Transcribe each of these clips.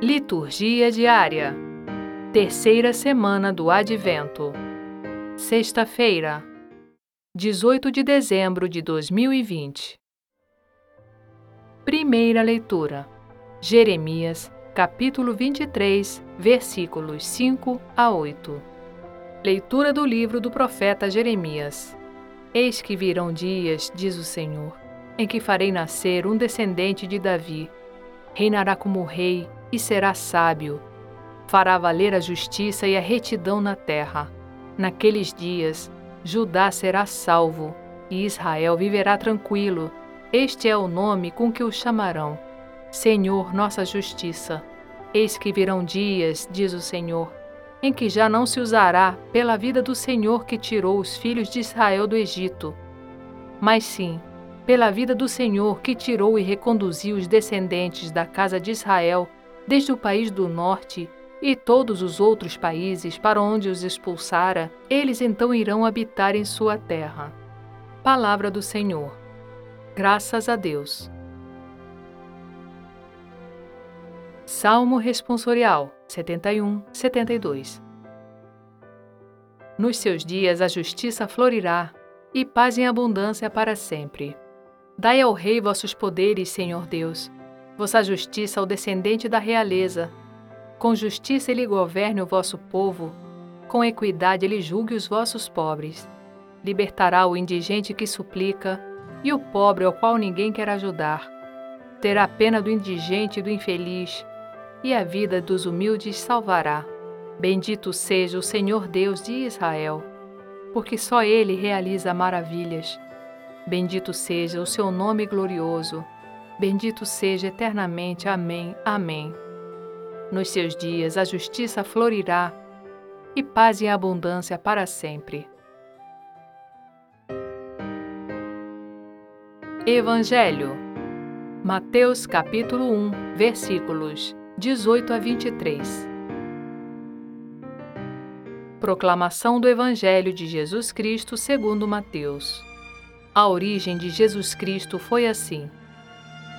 Liturgia diária. Terceira semana do Advento. Sexta-feira, 18 de dezembro de 2020. Primeira leitura. Jeremias, capítulo 23, versículos 5 a 8. Leitura do livro do profeta Jeremias. Eis que virão dias, diz o Senhor, em que farei nascer um descendente de Davi. Reinará como rei e será sábio. Fará valer a justiça e a retidão na terra. Naqueles dias, Judá será salvo e Israel viverá tranquilo. Este é o nome com que o chamarão: Senhor, nossa justiça. Eis que virão dias, diz o Senhor, em que já não se usará pela vida do Senhor que tirou os filhos de Israel do Egito, mas sim pela vida do Senhor que tirou e reconduziu os descendentes da casa de Israel desde o país do norte e todos os outros países para onde os expulsara, eles então irão habitar em sua terra. Palavra do Senhor. Graças a Deus. Salmo Responsorial 71, 72 Nos seus dias a justiça florirá e paz em abundância para sempre. Dai ao Rei vossos poderes, Senhor Deus vossa justiça ao descendente da realeza. Com justiça ele governe o vosso povo, com equidade ele julgue os vossos pobres. Libertará o indigente que suplica e o pobre ao qual ninguém quer ajudar. Terá pena do indigente e do infeliz, e a vida dos humildes salvará. Bendito seja o Senhor Deus de Israel, porque só Ele realiza maravilhas. Bendito seja o seu nome glorioso Bendito seja eternamente. Amém. Amém. Nos seus dias a justiça florirá e paz em abundância para sempre. Evangelho. Mateus capítulo 1, versículos 18 a 23. Proclamação do Evangelho de Jesus Cristo segundo Mateus. A origem de Jesus Cristo foi assim: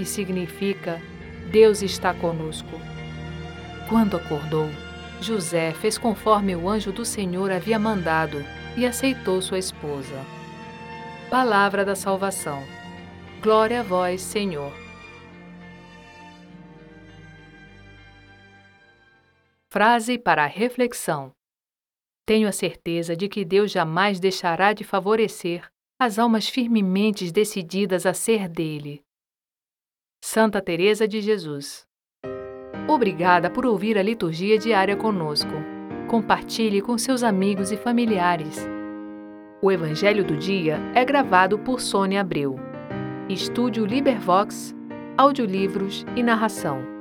que significa Deus está conosco. Quando acordou, José fez conforme o anjo do Senhor havia mandado e aceitou sua esposa. Palavra da salvação. Glória a vós, Senhor. Frase para a reflexão. Tenho a certeza de que Deus jamais deixará de favorecer as almas firmemente decididas a ser dele. Santa Teresa de Jesus. Obrigada por ouvir a liturgia diária conosco. Compartilhe com seus amigos e familiares. O Evangelho do Dia é gravado por Sônia Abreu. Estúdio Libervox, audiolivros e narração.